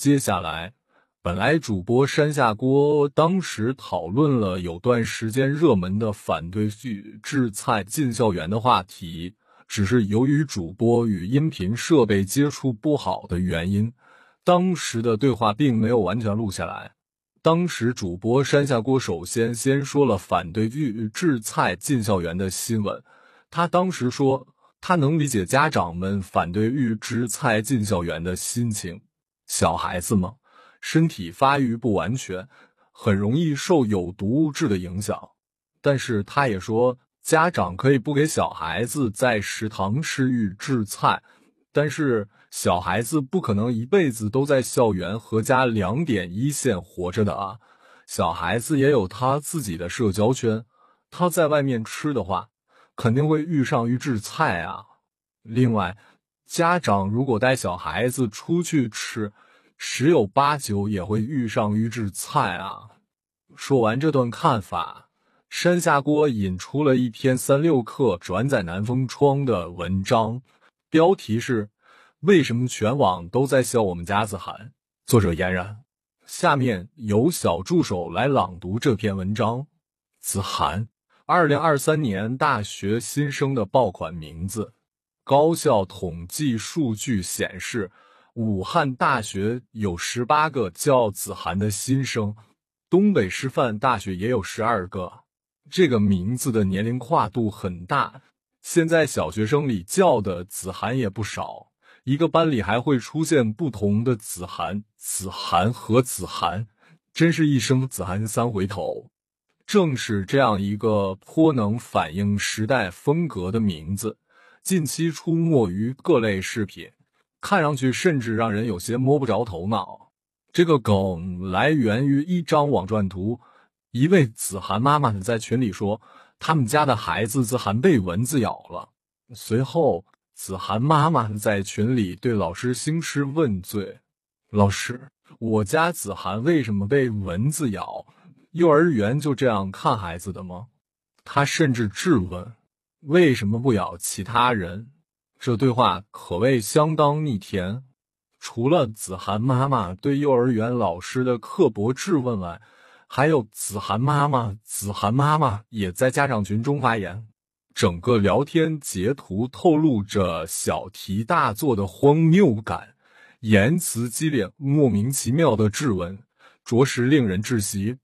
接下来，本来主播山下锅当时讨论了有段时间热门的反对预制菜进校园的话题，只是由于主播与音频设备接触不好的原因，当时的对话并没有完全录下来。当时主播山下锅首先先说了反对预制菜进校园的新闻，他当时说他能理解家长们反对预制菜进校园的心情。小孩子嘛，身体发育不完全，很容易受有毒物质的影响。但是他也说，家长可以不给小孩子在食堂吃预制菜，但是小孩子不可能一辈子都在校园和家两点一线活着的啊。小孩子也有他自己的社交圈，他在外面吃的话，肯定会遇上预制菜啊。另外。家长如果带小孩子出去吃，十有八九也会遇上预制菜啊。说完这段看法，山下锅引出了一篇三六氪转载南风窗的文章，标题是“为什么全网都在笑我们家子涵”。作者嫣然。下面由小助手来朗读这篇文章。子涵，二零二三年大学新生的爆款名字。高校统计数据显示，武汉大学有十八个叫子涵的新生，东北师范大学也有十二个。这个名字的年龄跨度很大，现在小学生里叫的子涵也不少，一个班里还会出现不同的子涵、子涵和子涵，真是一生子涵三回头。正是这样一个颇能反映时代风格的名字。近期出没于各类视频，看上去甚至让人有些摸不着头脑。这个梗来源于一张网传图，一位子涵妈妈在群里说，他们家的孩子子涵被蚊子咬了。随后，子涵妈妈在群里对老师兴师问罪：“老师，我家子涵为什么被蚊子咬？幼儿园就这样看孩子的吗？”他甚至质问。为什么不咬其他人？这对话可谓相当逆天。除了子涵妈妈对幼儿园老师的刻薄质问外，还有子涵妈妈，子涵妈妈也在家长群中发言。整个聊天截图透露着小题大做的荒谬感，言辞激烈，莫名其妙的质问，着实令人窒息。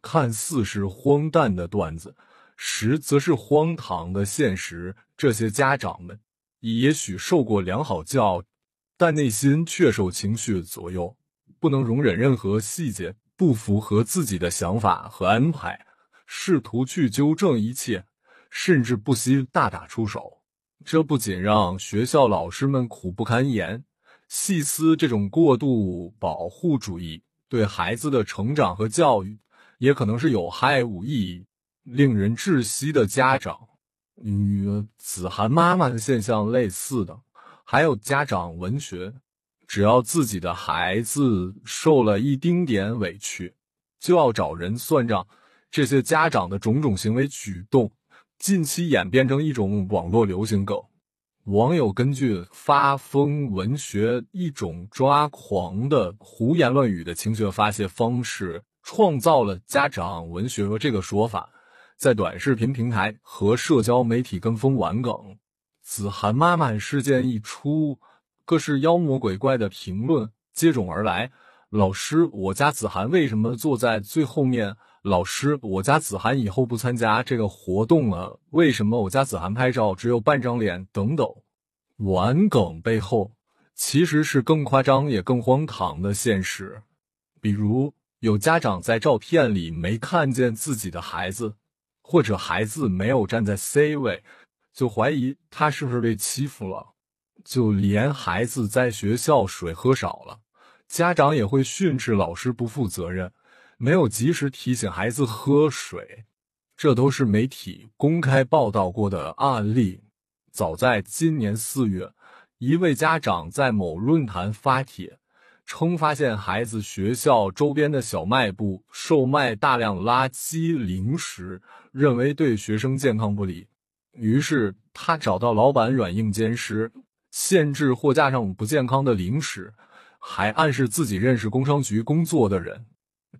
看似是荒诞的段子。实则是荒唐的现实。这些家长们也许受过良好教育，但内心却受情绪左右，不能容忍任何细节不符合自己的想法和安排，试图去纠正一切，甚至不惜大打出手。这不仅让学校老师们苦不堪言，细思这种过度保护主义对孩子的成长和教育，也可能是有害无益。令人窒息的家长与子涵妈妈的现象类似的，还有家长文学。只要自己的孩子受了一丁点委屈，就要找人算账。这些家长的种种行为举动，近期演变成一种网络流行梗。网友根据发疯文学一种抓狂的胡言乱语的情绪发泄方式，创造了家长文学这个说法。在短视频平台和社交媒体跟风玩梗，子涵妈妈事件一出，各式妖魔鬼怪的评论接踵而来。老师，我家子涵为什么坐在最后面？老师，我家子涵以后不参加这个活动了。为什么我家子涵拍照只有半张脸？等等，玩梗背后其实是更夸张也更荒唐的现实。比如，有家长在照片里没看见自己的孩子。或者孩子没有站在 C 位，就怀疑他是不是被欺负了；就连孩子在学校水喝少了，家长也会训斥老师不负责任，没有及时提醒孩子喝水。这都是媒体公开报道过的案例。早在今年四月，一位家长在某论坛发帖。称发现孩子学校周边的小卖部售卖大量垃圾零食，认为对学生健康不利，于是他找到老板软硬兼施，限制货架上不健康的零食，还暗示自己认识工商局工作的人。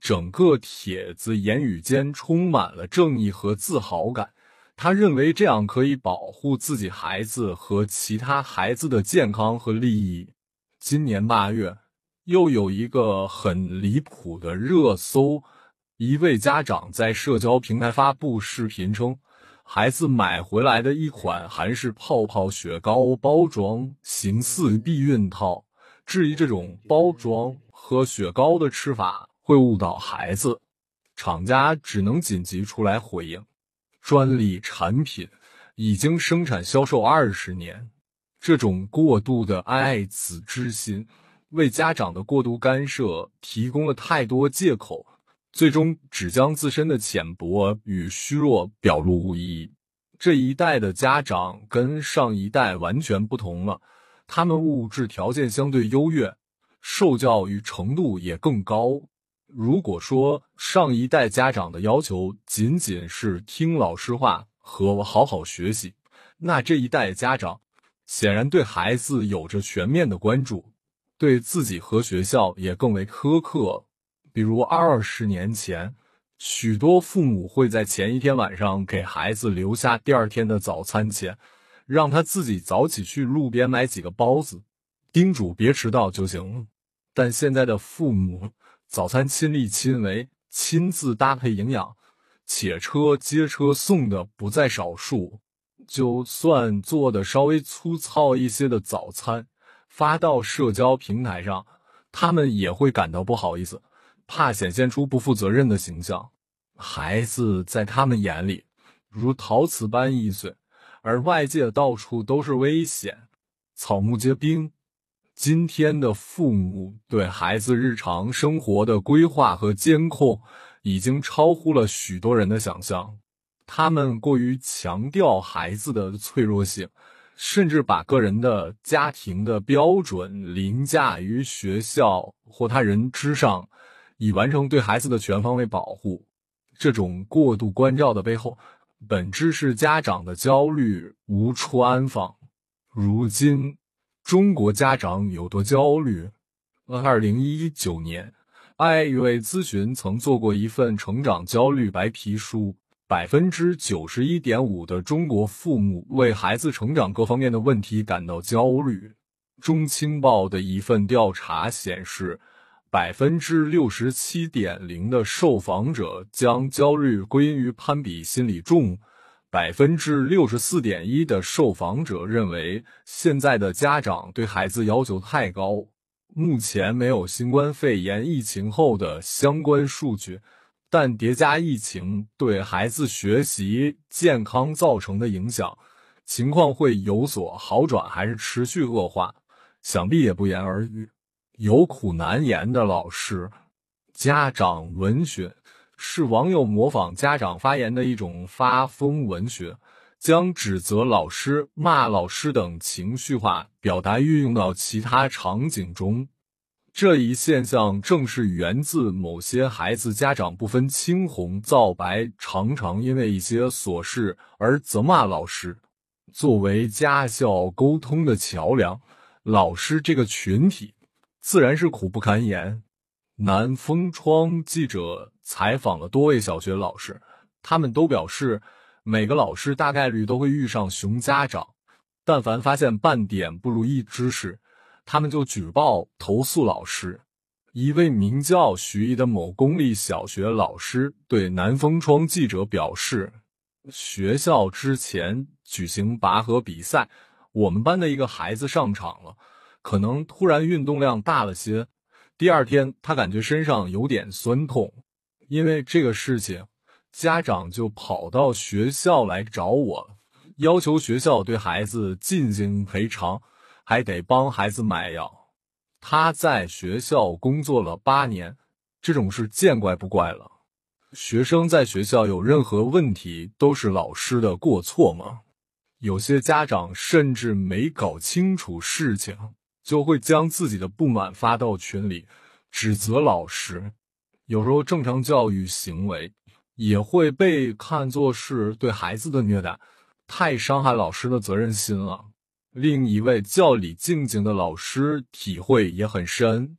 整个帖子言语间充满了正义和自豪感。他认为这样可以保护自己孩子和其他孩子的健康和利益。今年八月，又有一个很离谱的热搜：一位家长在社交平台发布视频称，孩子买回来的一款韩式泡泡雪糕包装形似避孕套，质疑这种包装和雪糕的吃法会误导孩子。厂家只能紧急出来回应。专利产品已经生产销售二十年，这种过度的爱子之心，为家长的过度干涉提供了太多借口，最终只将自身的浅薄与虚弱表露无遗。这一代的家长跟上一代完全不同了，他们物质条件相对优越，受教育程度也更高。如果说上一代家长的要求仅仅是听老师话和好好学习，那这一代家长显然对孩子有着全面的关注，对自己和学校也更为苛刻。比如二十年前，许多父母会在前一天晚上给孩子留下第二天的早餐钱，让他自己早起去路边买几个包子，叮嘱别迟到就行了。但现在的父母。早餐亲力亲为，亲自搭配营养，且车接车送的不在少数。就算做的稍微粗糙一些的早餐，发到社交平台上，他们也会感到不好意思，怕显现出不负责任的形象。孩子在他们眼里如陶瓷般易碎，而外界到处都是危险，草木皆兵。今天的父母对孩子日常生活的规划和监控，已经超乎了许多人的想象。他们过于强调孩子的脆弱性，甚至把个人的家庭的标准凌驾于学校或他人之上，以完成对孩子的全方位保护。这种过度关照的背后，本质是家长的焦虑无处安放。如今。中国家长有多焦虑？二零一九年，爱与咨询曾做过一份成长焦虑白皮书，百分之九十一点五的中国父母为孩子成长各方面的问题感到焦虑。中青报的一份调查显示，百分之六十七点零的受访者将焦虑归因于攀比心理重。百分之六十四点一的受访者认为，现在的家长对孩子要求太高。目前没有新冠肺炎疫情后的相关数据，但叠加疫情对孩子学习健康造成的影响，情况会有所好转还是持续恶化，想必也不言而喻。有苦难言的老师，家长文学。是网友模仿家长发言的一种发疯文学，将指责老师、骂老师等情绪化表达运用到其他场景中。这一现象正是源自某些孩子家长不分青红皂白，常常因为一些琐事而责骂老师。作为家校沟通的桥梁，老师这个群体自然是苦不堪言。南风窗记者采访了多位小学老师，他们都表示，每个老师大概率都会遇上熊家长，但凡发现半点不如意之事，他们就举报投诉老师。一位名叫徐毅的某公立小学老师对南风窗记者表示，学校之前举行拔河比赛，我们班的一个孩子上场了，可能突然运动量大了些。第二天，他感觉身上有点酸痛，因为这个事情，家长就跑到学校来找我，要求学校对孩子进行赔偿，还得帮孩子买药。他在学校工作了八年，这种事见怪不怪了。学生在学校有任何问题，都是老师的过错吗？有些家长甚至没搞清楚事情。就会将自己的不满发到群里，指责老师。有时候正常教育行为也会被看作是对孩子的虐待，太伤害老师的责任心了。另一位叫李静静的老师体会也很深。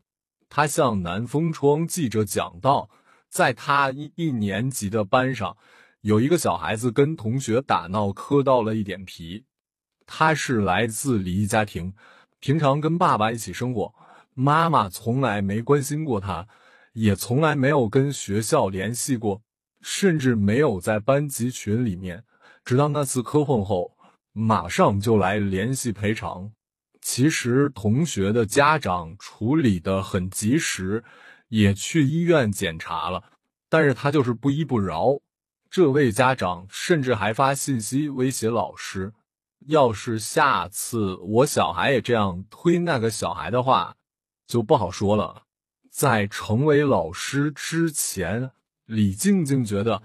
他向南风窗记者讲到，在他一一年级的班上，有一个小孩子跟同学打闹，磕到了一点皮。他是来自离异家庭，平常跟爸爸一起生活，妈妈从来没关心过他，也从来没有跟学校联系过，甚至没有在班级群里面。直到那次磕碰后。马上就来联系赔偿。其实同学的家长处理的很及时，也去医院检查了，但是他就是不依不饶。这位家长甚至还发信息威胁老师，要是下次我小孩也这样推那个小孩的话，就不好说了。在成为老师之前，李静静觉得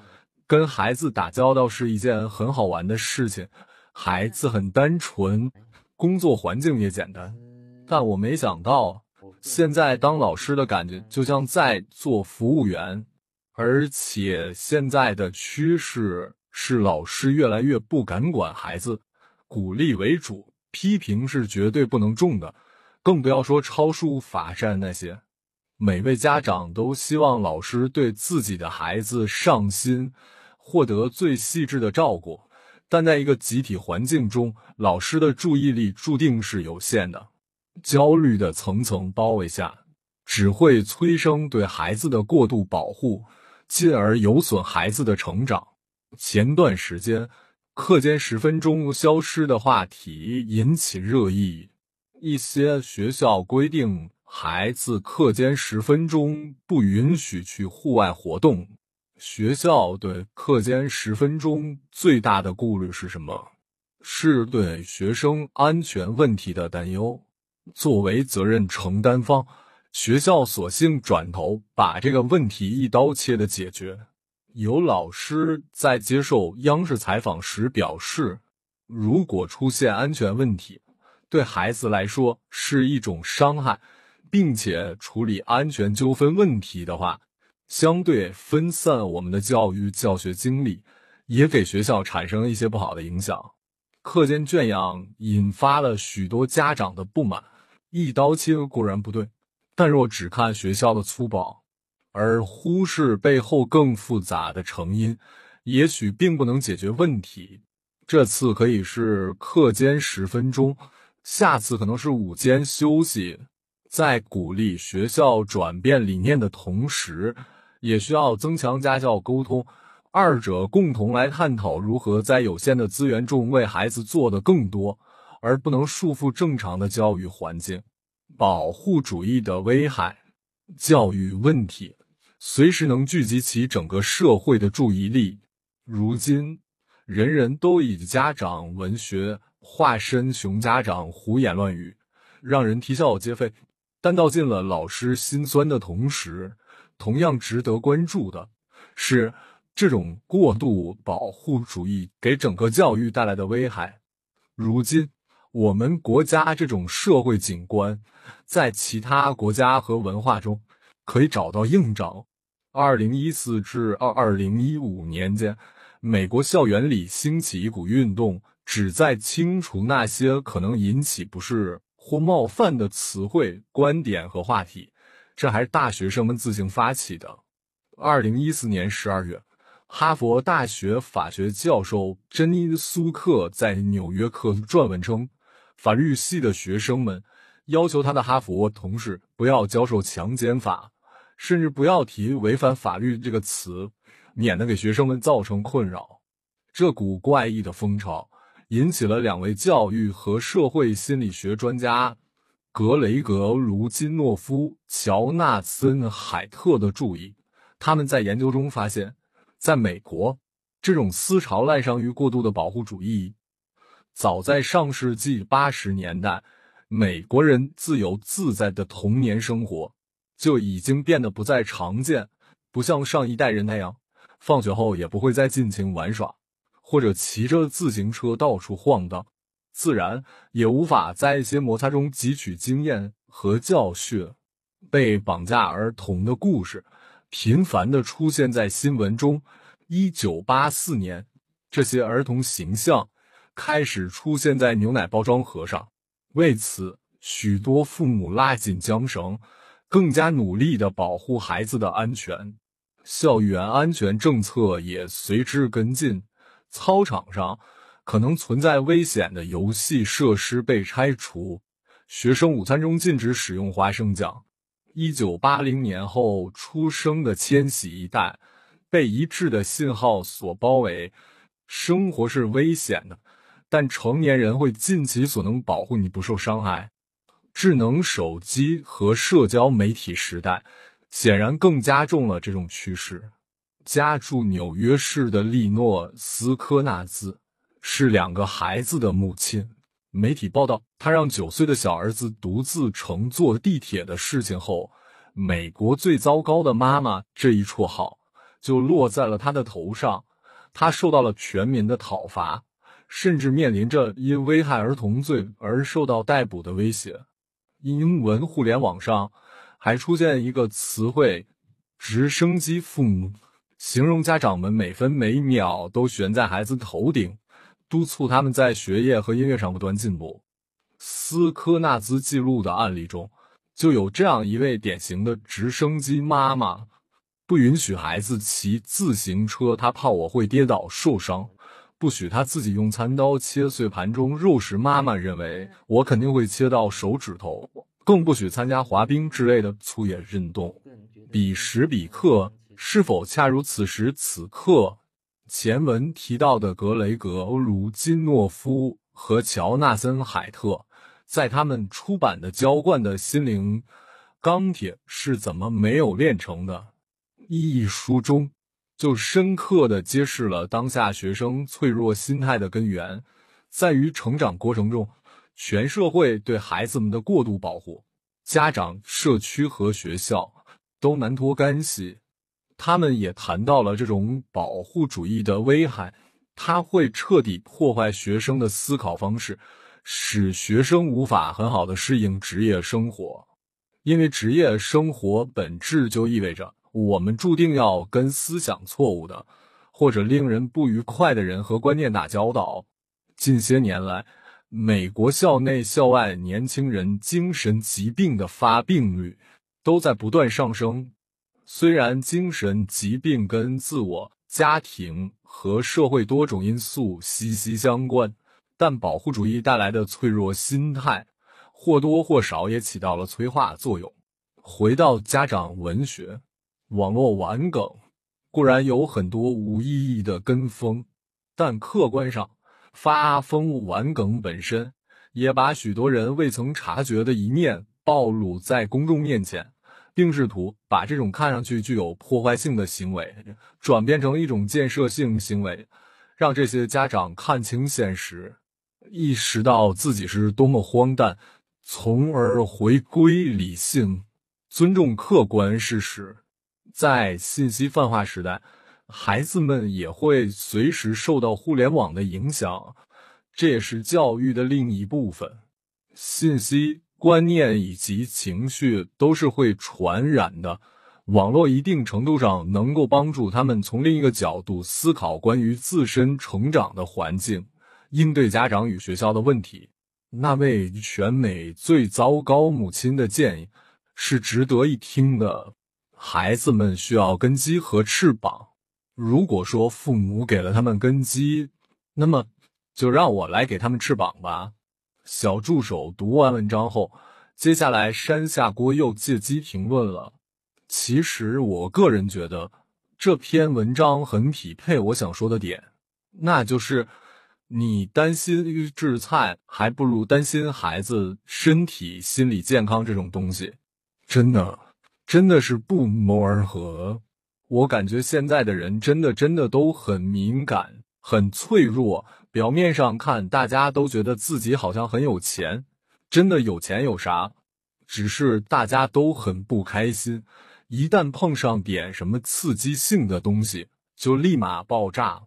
跟孩子打交道是一件很好玩的事情。孩子很单纯，工作环境也简单，但我没想到，现在当老师的感觉就像在做服务员，而且现在的趋势是老师越来越不敢管孩子，鼓励为主，批评是绝对不能重的，更不要说超速罚站那些。每位家长都希望老师对自己的孩子上心，获得最细致的照顾。但在一个集体环境中，老师的注意力注定是有限的。焦虑的层层包围下，只会催生对孩子的过度保护，进而有损孩子的成长。前段时间，课间十分钟消失的话题引起热议。一些学校规定，孩子课间十分钟不允许去户外活动。学校对课间十分钟最大的顾虑是什么？是对学生安全问题的担忧。作为责任承担方，学校索性转头把这个问题一刀切的解决。有老师在接受央视采访时表示，如果出现安全问题，对孩子来说是一种伤害，并且处理安全纠纷问题的话。相对分散我们的教育教学精力，也给学校产生了一些不好的影响。课间圈养引发了许多家长的不满。一刀切固然不对，但若只看学校的粗暴，而忽视背后更复杂的成因，也许并不能解决问题。这次可以是课间十分钟，下次可能是午间休息。在鼓励学校转变理念的同时，也需要增强家校沟通，二者共同来探讨如何在有限的资源中为孩子做的更多，而不能束缚正常的教育环境。保护主义的危害，教育问题随时能聚集起整个社会的注意力。如今，人人都以家长文学化身熊家长，胡言乱语，让人啼笑皆非。但道尽了老师心酸的同时。同样值得关注的是，这种过度保护主义给整个教育带来的危害。如今，我们国家这种社会景观，在其他国家和文化中可以找到映照。二零一四至二二零一五年间，美国校园里兴起一股运动，旨在清除那些可能引起不适或冒犯的词汇、观点和话题。这还是大学生们自行发起的。二零一四年十二月，哈佛大学法学教授珍妮·苏克在《纽约客》撰文称，法律系的学生们要求他的哈佛同事不要教授强奸法，甚至不要提“违反法律”这个词，免得给学生们造成困扰。这股怪异的风潮引起了两位教育和社会心理学专家。格雷格·卢金诺夫、乔纳森·海特的注意，他们在研究中发现，在美国，这种思潮赖上于过度的保护主义。早在上世纪八十年代，美国人自由自在的童年生活就已经变得不再常见，不像上一代人那样，放学后也不会再尽情玩耍，或者骑着自行车到处晃荡。自然也无法在一些摩擦中汲取经验和教训。被绑架儿童的故事频繁的出现在新闻中。一九八四年，这些儿童形象开始出现在牛奶包装盒上。为此，许多父母拉紧缰绳，更加努力的保护孩子的安全。校园安全政策也随之跟进。操场上可能存在危险的游戏设施被拆除，学生午餐中禁止使用花生酱。一九八零年后出生的千禧一代被一致的信号所包围：生活是危险的，但成年人会尽其所能保护你不受伤害。智能手机和社交媒体时代显然更加重了这种趋势。家住纽约市的利诺斯科纳兹是两个孩子的母亲。媒体报道，她让九岁的小儿子独自乘坐地铁的事情后，“美国最糟糕的妈妈”这一绰号就落在了他的头上。他受到了全民的讨伐，甚至面临着因危害儿童罪而受到逮捕的威胁。英文互联网上还出现一个词汇“直升机父母”。形容家长们每分每秒都悬在孩子头顶，督促他们在学业和音乐上不断进步。斯科纳兹记录的案例中，就有这样一位典型的直升机妈妈：不允许孩子骑自行车，他怕我会跌倒受伤；不许他自己用餐刀切碎盘中肉食，妈妈认为我肯定会切到手指头；更不许参加滑冰之类的粗野运动。彼时彼刻。是否恰如此时此刻？前文提到的格雷格·鲁金诺夫和乔纳森·海特，在他们出版的《浇灌的心灵：钢铁是怎么没有炼成的》一书中，就深刻的揭示了当下学生脆弱心态的根源，在于成长过程中，全社会对孩子们的过度保护，家长、社区和学校都难脱干系。他们也谈到了这种保护主义的危害，它会彻底破坏学生的思考方式，使学生无法很好的适应职业生活。因为职业生活本质就意味着我们注定要跟思想错误的或者令人不愉快的人和观念打交道。近些年来，美国校内校外年轻人精神疾病的发病率都在不断上升。虽然精神疾病跟自我、家庭和社会多种因素息息相关，但保护主义带来的脆弱心态或多或少也起到了催化作用。回到家长文学，网络玩梗固然有很多无意义的跟风，但客观上发疯玩梗本身也把许多人未曾察觉的一面暴露在公众面前。并试图把这种看上去具有破坏性的行为转变成一种建设性行为，让这些家长看清现实，意识到自己是多么荒诞，从而回归理性，尊重客观事实。在信息泛化时代，孩子们也会随时受到互联网的影响，这也是教育的另一部分。信息。观念以及情绪都是会传染的。网络一定程度上能够帮助他们从另一个角度思考关于自身成长的环境，应对家长与学校的问题。那位全美最糟糕母亲的建议是值得一听的。孩子们需要根基和翅膀。如果说父母给了他们根基，那么就让我来给他们翅膀吧。小助手读完文章后，接下来山下锅又借机评论了。其实我个人觉得这篇文章很匹配我想说的点，那就是你担心预制菜，还不如担心孩子身体、心理健康这种东西。真的，真的是不谋而合。我感觉现在的人真的真的都很敏感，很脆弱。表面上看，大家都觉得自己好像很有钱，真的有钱有啥？只是大家都很不开心，一旦碰上点什么刺激性的东西，就立马爆炸。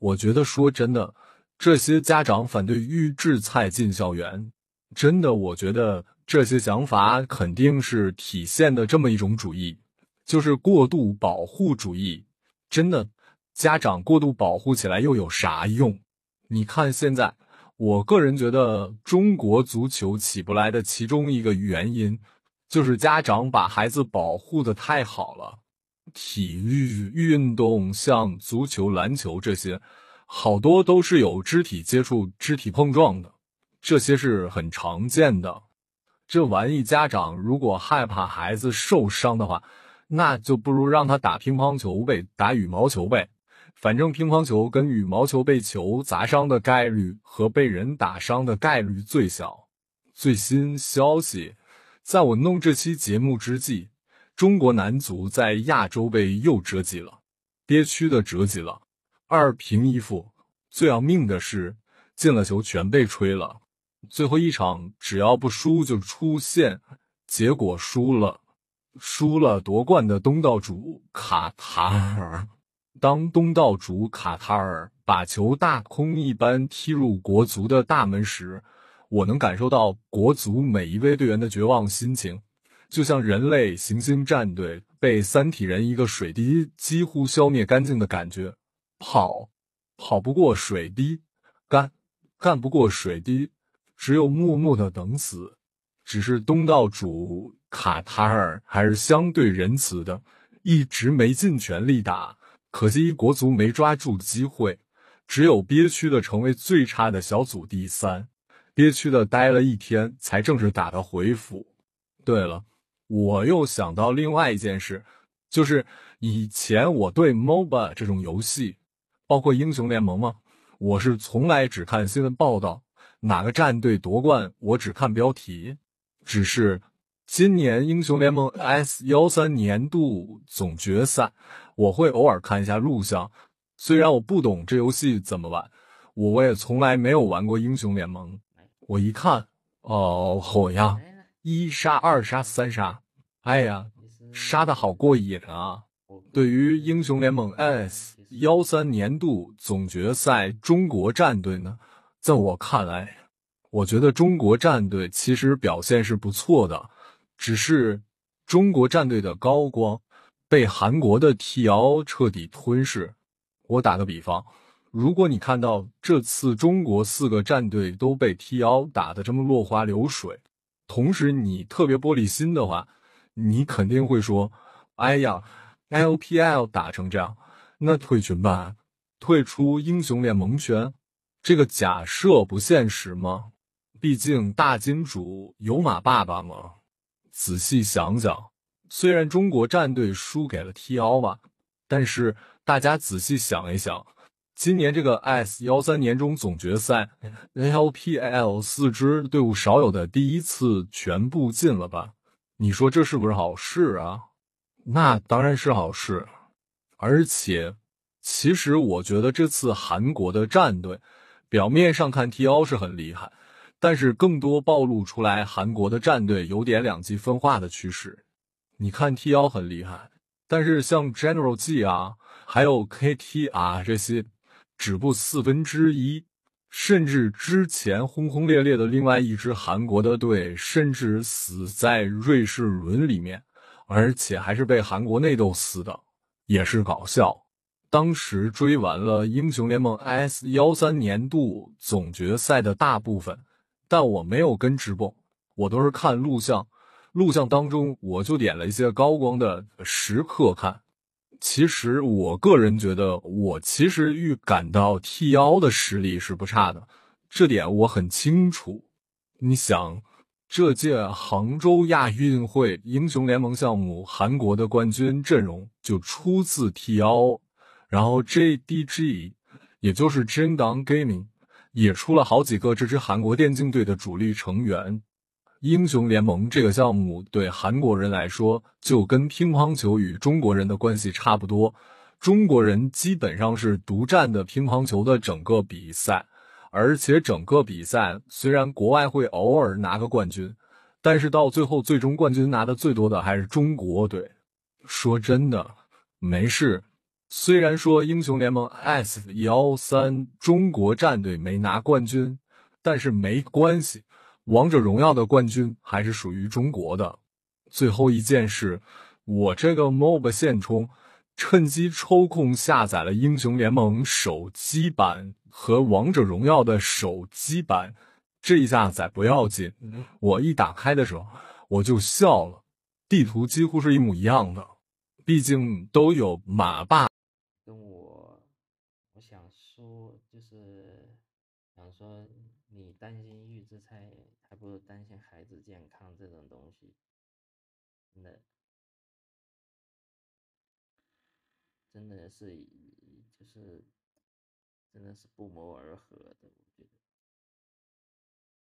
我觉得说真的，这些家长反对预制菜进校园，真的，我觉得这些想法肯定是体现的这么一种主义，就是过度保护主义。真的，家长过度保护起来又有啥用？你看，现在我个人觉得，中国足球起不来的其中一个原因，就是家长把孩子保护的太好了。体育运动像足球、篮球这些，好多都是有肢体接触、肢体碰撞的，这些是很常见的。这玩意，家长如果害怕孩子受伤的话，那就不如让他打乒乓球呗，打羽毛球呗。反正乒乓球跟羽毛球被球砸伤的概率和被人打伤的概率最小。最新消息，在我弄这期节目之际，中国男足在亚洲杯又折戟了，憋屈的折戟了，二平一负。最要命的是，进了球全被吹了。最后一场只要不输就出线，结果输了，输了夺冠的东道主卡塔尔。当东道主卡塔尔把球大空一般踢入国足的大门时，我能感受到国足每一位队员的绝望心情，就像人类行星战队被三体人一个水滴几乎消灭干净的感觉。跑，跑不过水滴；干，干不过水滴，只有默默的等死。只是东道主卡塔尔还是相对仁慈的，一直没尽全力打。可惜国足没抓住机会，只有憋屈的成为最差的小组第三，憋屈的待了一天才正式打的回府。对了，我又想到另外一件事，就是以前我对 MOBA 这种游戏，包括英雄联盟嘛，我是从来只看新闻报道，哪个战队夺冠我只看标题。只是今年英雄联盟 S 幺三年度总决赛。我会偶尔看一下录像，虽然我不懂这游戏怎么玩，我我也从来没有玩过英雄联盟。我一看，哦，好呀，一杀二杀三杀，哎呀，杀的好过瘾啊！对于英雄联盟 S 幺三年度总决赛中国战队呢，在我看来，我觉得中国战队其实表现是不错的，只是中国战队的高光。被韩国的 T.O 彻底吞噬。我打个比方，如果你看到这次中国四个战队都被 T.O 打得这么落花流水，同时你特别玻璃心的话，你肯定会说：“哎呀，L.P.L 打成这样，那退群吧，退出英雄联盟圈。”这个假设不现实吗？毕竟大金主有马爸爸嘛。仔细想想。虽然中国战队输给了 T.O 吧，但是大家仔细想一想，今年这个 S 幺三年终总决赛，LPL 四支队伍少有的第一次全部进了吧？你说这是不是好事啊？那当然是好事。而且，其实我觉得这次韩国的战队，表面上看 T.O 是很厉害，但是更多暴露出来韩国的战队有点两极分化的趋势。你看 T 幺很厉害，但是像 General G 啊，还有 KT 啊这些，止步四分之一，甚至之前轰轰烈烈的另外一支韩国的队，甚至死在瑞士轮里面，而且还是被韩国内斗死的，也是搞笑。当时追完了英雄联盟 S 幺三年度总决赛的大部分，但我没有跟直播，我都是看录像。录像当中，我就点了一些高光的时刻看。其实我个人觉得，我其实预感到 T 幺的实力是不差的，这点我很清楚。你想，这届杭州亚运会英雄联盟项目，韩国的冠军阵容就出自 T 幺，然后 JDG，也就是 j i n d a n Gaming，也出了好几个这支韩国电竞队的主力成员。英雄联盟这个项目对韩国人来说，就跟乒乓球与中国人的关系差不多。中国人基本上是独占的乒乓球的整个比赛，而且整个比赛虽然国外会偶尔拿个冠军，但是到最后最终冠军拿的最多的还是中国队。说真的，没事。虽然说英雄联盟 S 幺三中国战队没拿冠军，但是没关系。王者荣耀的冠军还是属于中国的。最后一件事，我这个 MOBA 现充，趁机抽空下载了英雄联盟手机版和王者荣耀的手机版，这一下载不要紧，我一打开的时候我就笑了，地图几乎是一模一样的，毕竟都有马霸。跟我，我想说就是想说，你担心预制菜，还不如担心孩子健康这种东西，真的，真的是就是。真的是不谋而合的，我觉得，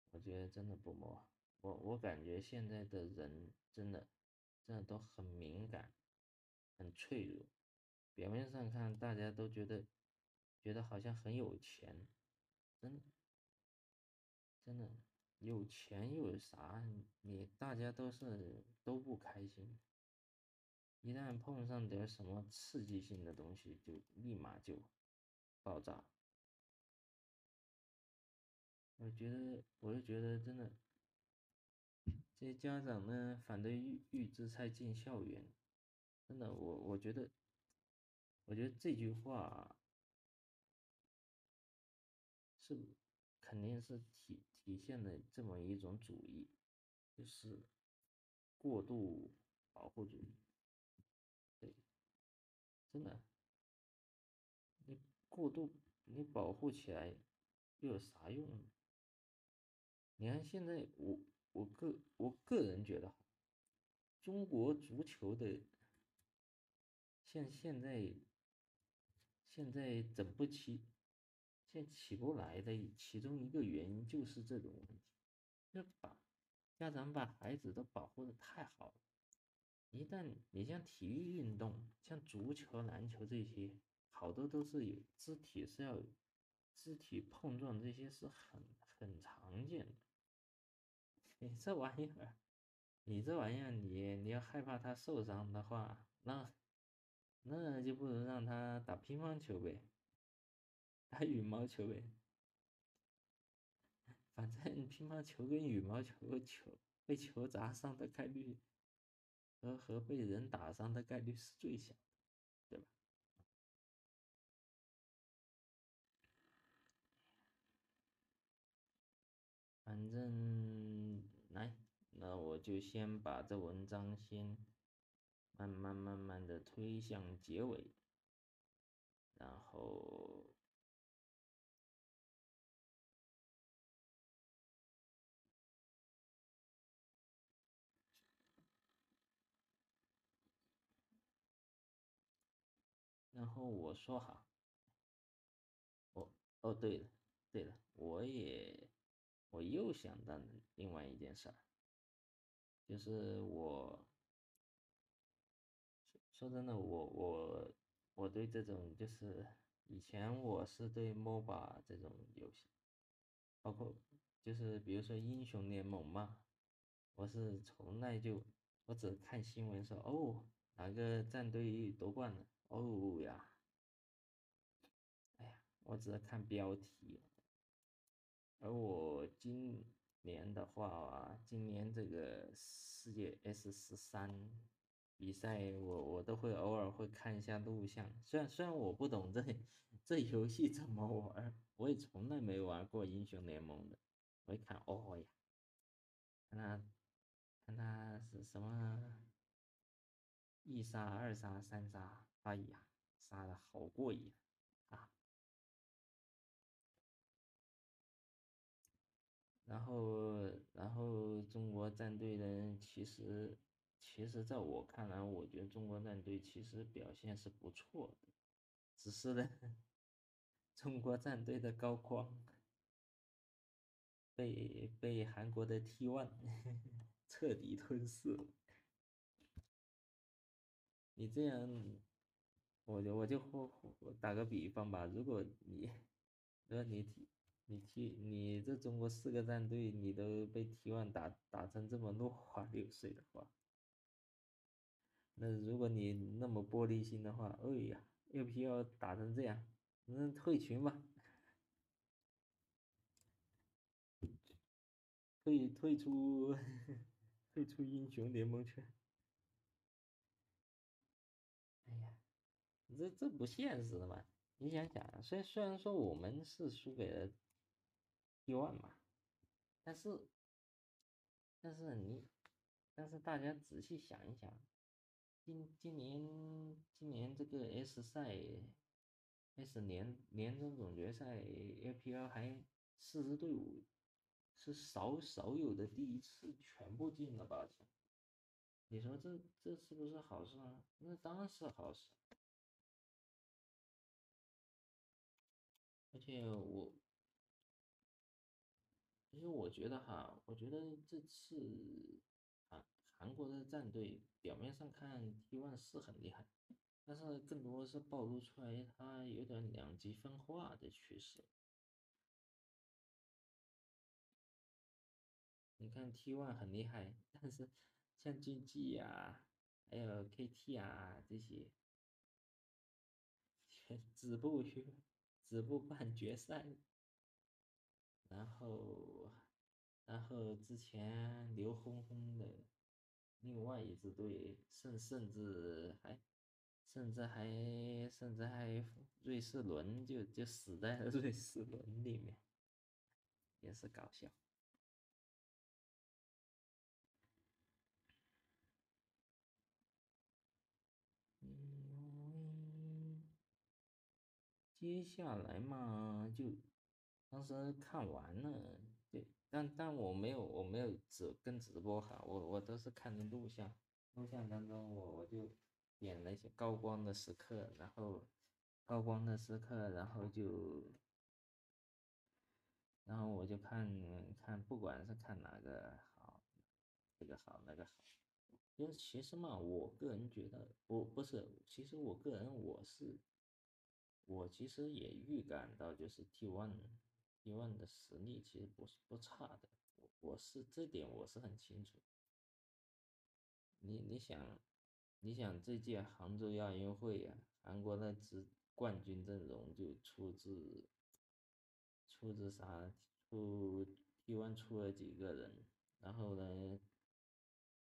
我觉得真的不谋。我我感觉现在的人真的，真的都很敏感，很脆弱。表面上看，大家都觉得，觉得好像很有钱，真，真的有钱又有啥？你大家都是都不开心。一旦碰上点什么刺激性的东西，就立马就。爆炸！我觉得，我就觉得真的，这些家长呢反对预预制菜进校园，真的，我我觉得，我觉得这句话是肯定是体体现了这么一种主义，就是过度保护主义。对，真的。你过度，你保护起来又有啥用呢？你看现在，我我个我个人觉得，中国足球的像现在现在整不起，现起不来的其中一个原因就是这种问题，就把家长把孩子都保护的太好了，一旦你像体育运动，像足球、篮球这些。好多都是有肢体是要肢体碰撞，这些是很很常见的。你这玩意儿，你这玩意儿，你你要害怕他受伤的话，那那就不如让他打乒乓球呗，打羽毛球呗。反正乒乓球跟羽毛球球被球砸伤的概率和和被人打伤的概率是最小的，对吧？反正来，那我就先把这文章先慢慢慢慢的推向结尾，然后，然后我说哈，哦哦对了对了，我也。我又想到另外一件事儿，就是我说真的，我我我对这种就是以前我是对 MOBA 这种游戏，包括就是比如说英雄联盟嘛，我是从来就我只看新闻说哦哪个战队夺冠了，哦呀，哎呀，我只是看标题。而我今年的话，今年这个世界 S 十三比赛，我我都会偶尔会看一下录像。虽然虽然我不懂这这游戏怎么玩，我也从来没玩过英雄联盟的。我一看，哦呀，看他看他是什么一杀、二杀、三杀，哎呀，杀的好过瘾啊。然后，然后中国战队呢？其实，其实在我看来，我觉得中国战队其实表现是不错的，只是呢，中国战队的高光被被韩国的 T1 彻底吞噬。你这样，我就我就我打个比方吧，如果你，如果你。你踢你这中国四个战队，你都被 T1 打打成这么落花流水的话，那如果你那么玻璃心的话，哎呀，LPL 打成这样，那退群吧，退退出 退出英雄联盟去。这这不现实的嘛！你想想，虽虽然说我们是输给了 T1 嘛，但是但是你但是大家仔细想一想，今今年今年这个 S 赛 S 年年终总决赛 APL 还四支队伍是少少有的第一次全部进了八强，你说这这是不是好事啊？那当然是好事。而且我，其实我觉得哈，我觉得这次韩韩国的战队表面上看 T1 是很厉害，但是更多是暴露出来他有点两极分化的趋势。你看 T1 很厉害，但是像 GG 呀，还有 KT 啊这些，止步于。止步半决赛，然后，然后之前刘轰轰的另外一支队，甚甚至还，甚至还甚至还瑞士轮就就死在了 瑞士轮里面，也是搞笑。接下来嘛，就当时看完了，对，但但我没有，我没有直跟直播哈，我我都是看的录像，录像当中我我就点那些高光的时刻，然后高光的时刻，然后就，然后我就看看，不管是看哪个好，这个好那个好，因为其实嘛，我个人觉得，我不是，其实我个人我是。我其实也预感到，就是 T one，T one 的实力其实不是不差的，我我是这点我是很清楚。你你想，你想这届杭州亚运会呀，韩国的职冠军阵容就出自，出自啥？出 T one 出了几个人，然后呢，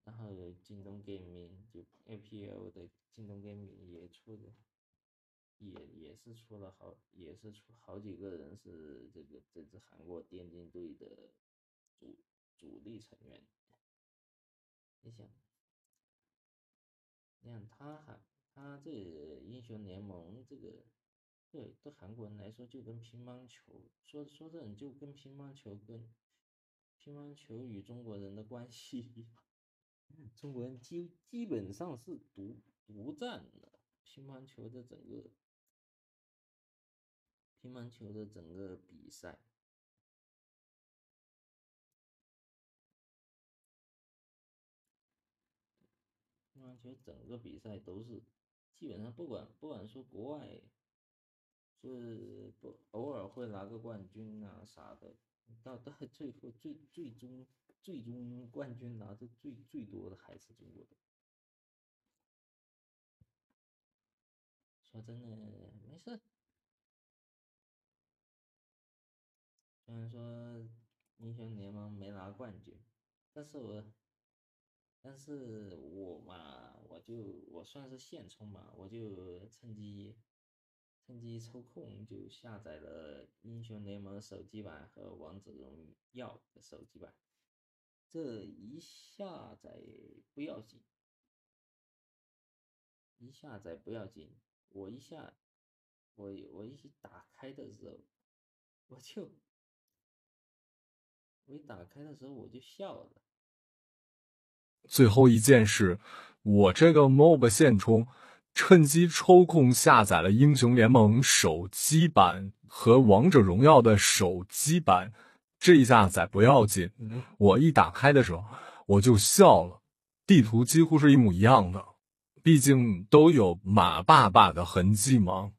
然后京东 gaming 就 APL 的京东 gaming 也出的。也也是出了好，也是出好几个人是这个这支韩国电竞队的主主力成员。你想，你想他韩他这英雄联盟这个，对对韩国人来说就跟乒乓球说说这就跟乒乓球跟乒乓球与中国人的关系，中国人基基本上是独独占了乒乓球的整个。乒乓球的整个比赛，乒乓球整个比赛都是基本上不管不管说国外，是不偶尔会拿个冠军啊啥的，到到最后最最终最终冠军拿的最最多的还是中国的。说真的，没事。虽然说英雄联盟没拿冠军，但是我，但是我嘛，我就我算是现充嘛，我就趁机，趁机抽空就下载了英雄联盟手机版和王者荣耀的手机版。这一下载不要紧，一下载不要紧，我一下，我我一打开的时候，我就。我一打开的时候我就笑了。最后一件事，我这个 MOBA 现充，趁机抽空下载了英雄联盟手机版和王者荣耀的手机版。这一下载不要紧，我一打开的时候我就笑了。地图几乎是一模一样的，毕竟都有马爸爸的痕迹嘛。